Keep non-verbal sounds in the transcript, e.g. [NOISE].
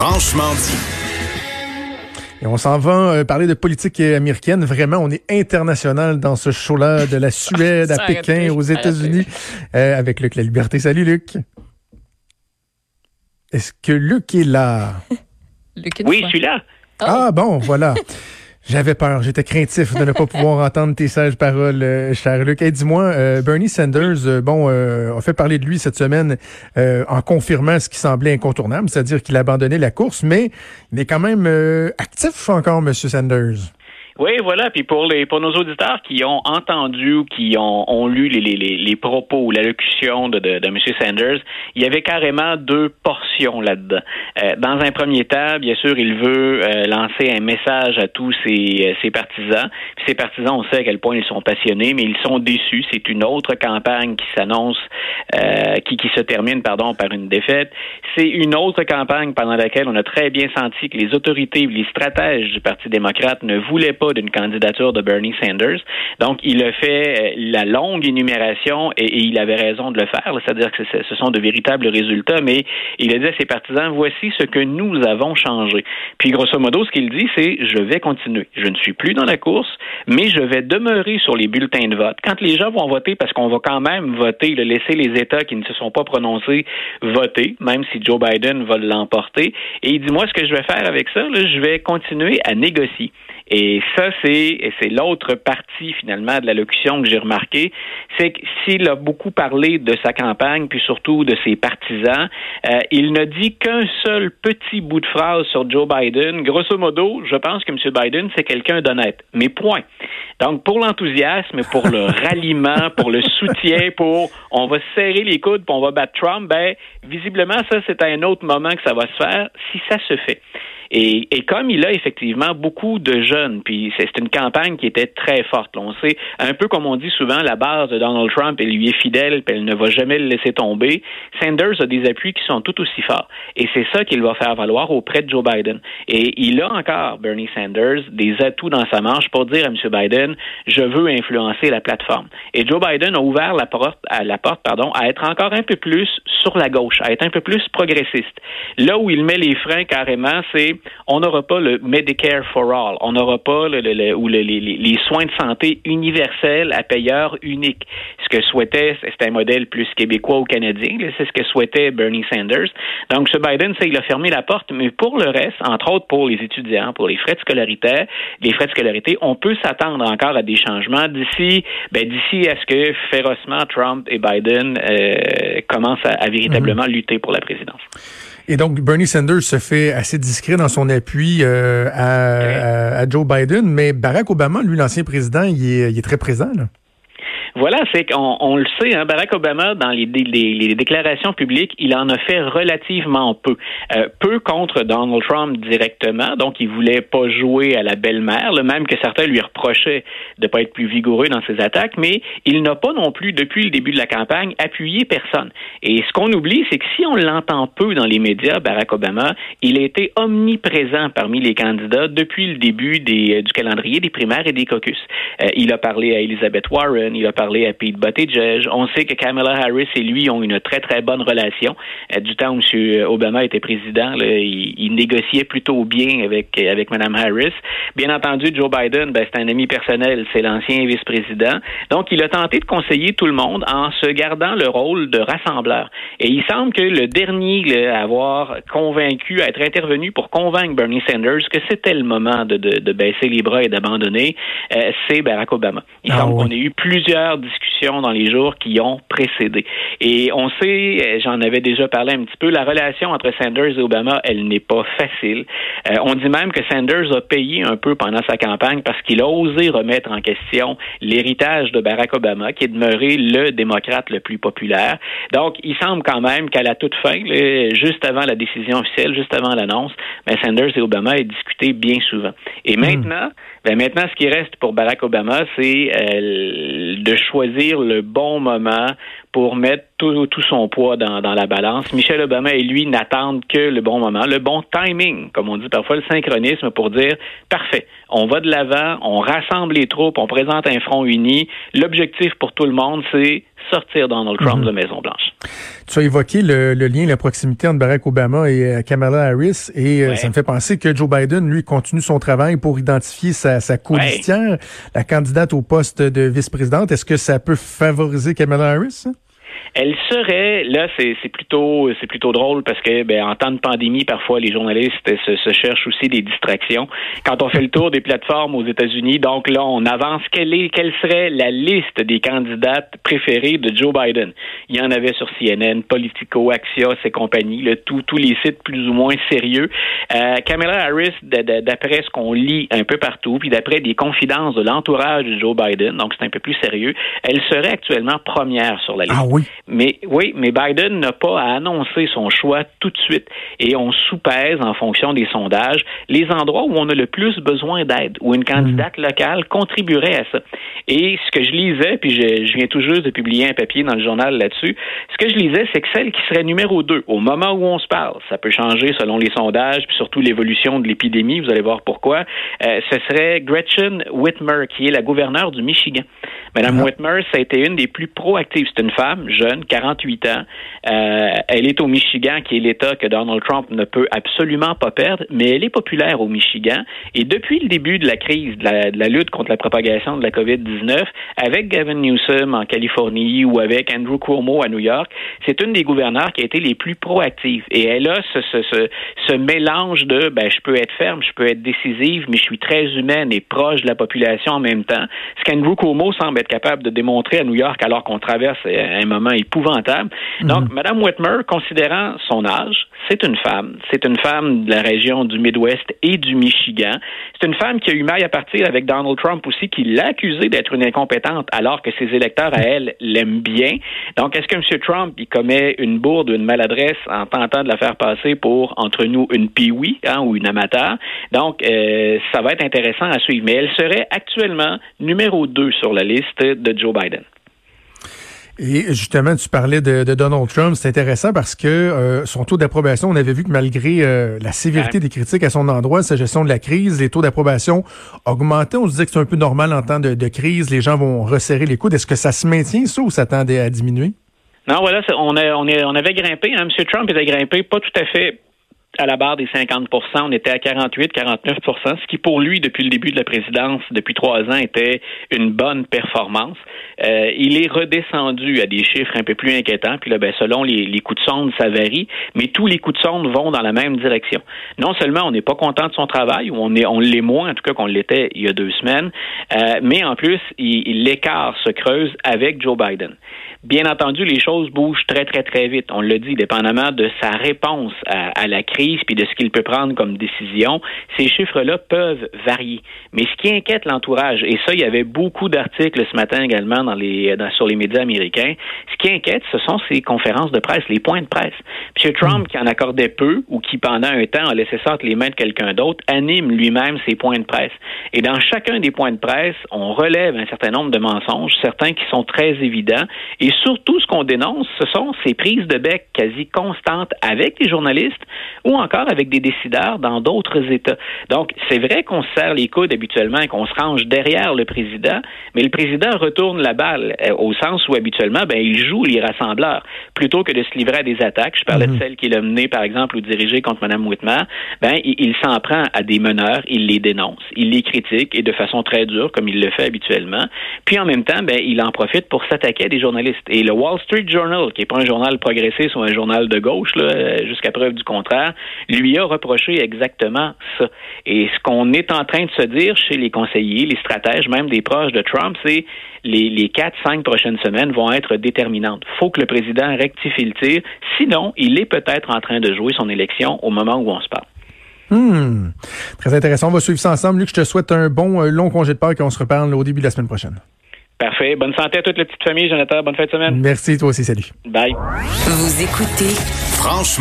Franchement dit. Et on s'en va euh, parler de politique américaine. Vraiment, on est international dans ce show-là, de la [LAUGHS] Suède à Pékin, aux États-Unis, euh, avec Luc La Liberté. Salut Luc. Est-ce que Luc est là? [LAUGHS] oui, je suis là. Ah bon, voilà. [LAUGHS] J'avais peur, j'étais craintif de ne pas pouvoir [LAUGHS] entendre tes sages paroles, euh, cher Luc. Et dis-moi, euh, Bernie Sanders, euh, bon, a fait parler de lui cette semaine en confirmant ce qui semblait incontournable, c'est-à-dire qu'il abandonnait la course, mais il est quand même actif encore, Monsieur Sanders. Oui, voilà. Puis pour les pour nos auditeurs qui ont entendu ou qui ont, ont lu les, les, les, propos ou l'allocution de, de, de, M. Sanders, il y avait carrément deux portions là-dedans. Euh, dans un premier temps, bien sûr, il veut euh, lancer un message à tous ses, euh, ses partisans. Puis ses partisans, on sait à quel point ils sont passionnés, mais ils sont déçus. C'est une autre campagne qui s'annonce, euh, qui, qui se termine, pardon, par une défaite. C'est une autre campagne pendant laquelle on a très bien senti que les autorités, les stratèges du Parti démocrate ne voulaient pas d'une candidature de Bernie Sanders. Donc, il a fait euh, la longue énumération et, il avait raison de le faire. C'est-à-dire que ce sont de véritables résultats, mais il a dit à ses partisans, voici ce que nous avons changé. Puis, grosso modo, ce qu'il dit, c'est, je vais continuer. Je ne suis plus dans la course, mais je vais demeurer sur les bulletins de vote. Quand les gens vont voter, parce qu'on va quand même voter, le laisser les États qui ne se sont pas prononcés voter, même si Joe Biden va l'emporter. Et il dit, moi, ce que je vais faire avec ça, je vais continuer à négocier. Et ça, c'est c'est l'autre partie finalement de l'allocution que j'ai remarqué, c'est que s'il a beaucoup parlé de sa campagne, puis surtout de ses partisans, euh, il ne dit qu'un seul petit bout de phrase sur Joe Biden. Grosso modo, je pense que M. Biden, c'est quelqu'un d'honnête. Mais point. Donc, pour l'enthousiasme, pour le [LAUGHS] ralliement, pour le soutien, pour on va serrer les coudes, puis on va battre Trump, ben, visiblement, ça, c'est à un autre moment que ça va se faire, si ça se fait. Et, et, comme il a effectivement beaucoup de jeunes, puis c'est une campagne qui était très forte. on sait, un peu comme on dit souvent, la base de Donald Trump, elle lui est fidèle, puis elle ne va jamais le laisser tomber. Sanders a des appuis qui sont tout aussi forts. Et c'est ça qu'il va faire valoir auprès de Joe Biden. Et il a encore, Bernie Sanders, des atouts dans sa manche pour dire à M. Biden, je veux influencer la plateforme. Et Joe Biden a ouvert la porte, la porte pardon, à être encore un peu plus sur la gauche, à être un peu plus progressiste. Là où il met les freins carrément, c'est on n'aura pas le Medicare for All, on n'aura pas le, ou les, soins de santé universels à payeur unique. Ce que souhaitait, c'est un modèle plus québécois ou canadien, c'est ce que souhaitait Bernie Sanders. Donc, ce Biden, c'est il a fermé la porte, mais pour le reste, entre autres pour les étudiants, pour les frais de scolarité, les frais de scolarité, on peut s'attendre encore à des changements d'ici, ben, d'ici à ce que férocement Trump et Biden euh, commencent à, véritablement mhm. lutter pour la présidence. Et donc, Bernie Sanders se fait assez discret dans son appui euh, à, à, Joe Biden, mais Barack Obama, lui, l'ancien président, il est, il est très présent. Là. Voilà, c'est qu'on on le sait, hein, Barack Obama, dans les, les, déclarations publiques, il en a fait relativement peu. Euh, peu contre Donald Trump directement, donc il voulait pas jouer à la belle-mère, même que certains lui reprochaient de pas être plus vigoureux dans ses attaques, mais il n'a pas non plus, depuis le début de la campagne, appuyé personne. Et ce qu'on oublie, c'est que si on l'entend peu dans les médias, Barack Obama, il a été omniprésent parmi les candidats depuis le début des, du calendrier des primaires et des caucus. Euh, il a parlé à Elizabeth Warren, il a parlé à Pete Buttigieg. On sait que Kamala Harris et lui ont une très, très bonne relation. Euh, du temps où M. Obama était président, il, négociait plutôt bien avec, avec Mme Harris. Bien entendu, Joe Biden, ben, c'est un ami personnel, c'est l'ancien vice-président. Donc, il a tenté de conseiller tout le monde en se gardant le rôle de rassembleur. Et il semble que le dernier à avoir convaincu, à être intervenu pour convaincre Bernie Sanders que c'était le moment de, de, baisser les bras et d'abandonner, euh, c'est Barack Obama. Il ah semble qu'on ait eu plusieurs discussions dans les jours qui ont précédé. Et on sait, euh, j'en avais déjà parlé un petit peu, la relation entre Sanders et Obama, elle n'est pas facile. Euh, on dit même que Sanders a payé un peu pendant sa campagne parce qu'il a osé remettre en question l'héritage de Barack Obama, qui est demeuré le démocrate le plus populaire. Donc, il semble quand même qu'à la toute fin, juste avant la décision officielle, juste avant l'annonce, ben Sanders et Obama aient discuté bien souvent. Et hmm. maintenant, ben maintenant, ce qui reste pour Barack Obama, c'est euh, de choisir le bon moment pour mettre tout, tout son poids dans, dans, la balance. Michel Obama et lui n'attendent que le bon moment, le bon timing, comme on dit parfois, le synchronisme pour dire parfait, on va de l'avant, on rassemble les troupes, on présente un front uni. L'objectif pour tout le monde, c'est sortir Donald Trump -hmm. de Maison-Blanche. Tu as évoqué le, le, lien, la proximité entre Barack Obama et euh, Kamala Harris, et euh, ouais. ça me fait penser que Joe Biden, lui, continue son travail pour identifier sa, sa colistière, ouais. la candidate au poste de vice-présidente. Est-ce que ça peut favoriser Kamala Harris? Elle serait, là, c'est plutôt, c'est plutôt drôle parce que, ben, en temps de pandémie, parfois, les journalistes se, cherchent aussi des distractions. Quand on fait le tour des plateformes aux États-Unis, donc là, on avance. Quelle est, quelle serait la liste des candidates préférées de Joe Biden? Il y en avait sur CNN, Politico, Axios et compagnie, le tout, tous les sites plus ou moins sérieux. Euh, Kamala Harris, d'après ce qu'on lit un peu partout, puis d'après des confidences de l'entourage de Joe Biden, donc c'est un peu plus sérieux, elle serait actuellement première sur la liste. Ah oui. Mais oui, mais Biden n'a pas à annoncer son choix tout de suite. Et on soupèse en fonction des sondages les endroits où on a le plus besoin d'aide, où une candidate mmh. locale contribuerait à ça. Et ce que je lisais, puis je, je, viens tout juste de publier un papier dans le journal là-dessus, ce que je lisais, c'est que celle qui serait numéro deux, au moment où on se parle, ça peut changer selon les sondages, puis surtout l'évolution de l'épidémie, vous allez voir pourquoi, euh, ce serait Gretchen Whitmer, qui est la gouverneure du Michigan. Madame mmh. Whitmer, ça a été une des plus proactives. C'est une femme jeune, 48 ans. Euh, elle est au Michigan, qui est l'État que Donald Trump ne peut absolument pas perdre, mais elle est populaire au Michigan. Et depuis le début de la crise, de la, lutte contre la propagation de la COVID-19, avec Gavin Newsom en Californie ou avec Andrew Cuomo à New York, c'est une des gouverneurs qui a été les plus proactives. Et elle a ce mélange de, ben, je peux être ferme, je peux être décisive, mais je suis très humaine et proche de la population en même temps. Ce qu'Andrew Cuomo semble être capable de démontrer à New York alors qu'on traverse un moment épouvantable. Donc, mm -hmm. Mme Whitmer, considérant son âge, c'est une femme. C'est une femme de la région du Midwest et du Michigan. C'est une femme qui a eu maille à partir avec Donald Trump aussi, qui l'a accusée d'être une incompétente, alors que ses électeurs à elle l'aiment bien. Donc, est-ce que M. Trump, il commet une bourde, une maladresse en tentant de la faire passer pour, entre nous, une piwi hein, ou une amateur? Donc, euh, ça va être intéressant à suivre. Mais elle serait actuellement numéro 2 sur la liste de Joe Biden. Et justement, tu parlais de, de Donald Trump. C'est intéressant parce que euh, son taux d'approbation, on avait vu que malgré euh, la sévérité des critiques à son endroit, sa gestion de la crise, les taux d'approbation augmentaient. On se disait que c'est un peu normal en temps de, de crise. Les gens vont resserrer les coudes. Est-ce que ça se maintient, ça, ou ça tend à diminuer? Non, voilà, on, a, on, est, on avait grimpé. Hein, M. Trump était grimpé, pas tout à fait à la barre des 50% on était à 48, 49% ce qui pour lui, depuis le début de la présidence, depuis trois ans, était une bonne performance. Euh, il est redescendu à des chiffres un peu plus inquiétants, puis là, ben, selon les, les coups de sonde, ça varie, mais tous les coups de sonde vont dans la même direction. Non seulement on n'est pas content de son travail, ou on est on l'est moins, en tout cas qu'on l'était il y a deux semaines, euh, mais en plus, l'écart se creuse avec Joe Biden. Bien entendu, les choses bougent très, très, très vite. On le dit, dépendamment de sa réponse à, à la crise puis de ce qu'il peut prendre comme décision, ces chiffres-là peuvent varier. Mais ce qui inquiète l'entourage, et ça, il y avait beaucoup d'articles ce matin également dans les, sur les médias américains, ce qui inquiète, ce sont ces conférences de presse, les points de presse. M. Trump, qui en accordait peu ou qui, pendant un temps, a laissé entre les mains de quelqu'un d'autre, anime lui-même ses points de presse. Et dans chacun des points de presse, on relève un certain nombre de mensonges, certains qui sont très évidents, et surtout, ce qu'on dénonce, ce sont ces prises de bec quasi constantes avec les journalistes ou encore avec des décideurs dans d'autres États. Donc, c'est vrai qu'on se serre les coudes habituellement et qu'on se range derrière le président, mais le président retourne la balle euh, au sens où habituellement, ben, il joue les rassembleurs plutôt que de se livrer à des attaques. Je parlais mm -hmm. de celle qu'il a menée, par exemple, ou dirigée contre Mme Whitmer. Ben, il, il s'en prend à des meneurs, il les dénonce, il les critique et de façon très dure, comme il le fait habituellement. Puis en même temps, ben, il en profite pour s'attaquer à des journalistes. Et le Wall Street Journal, qui n'est pas un journal progressiste ou un journal de gauche, jusqu'à preuve du contraire, lui a reproché exactement ça. Et ce qu'on est en train de se dire chez les conseillers, les stratèges, même des proches de Trump, c'est les, les quatre, cinq prochaines semaines vont être déterminantes. Il faut que le président rectifie le tir. Sinon, il est peut-être en train de jouer son élection au moment où on se parle. Hmm. Très intéressant. On va suivre ça ensemble. Luc, je te souhaite un bon euh, long congé de Pâques et on se reparle au début de la semaine prochaine. Parfait. Bonne santé à toute la petite famille, Jonathan. Bonne fin de semaine. Merci, toi aussi. Salut. Bye. Vous écoutez Franchement.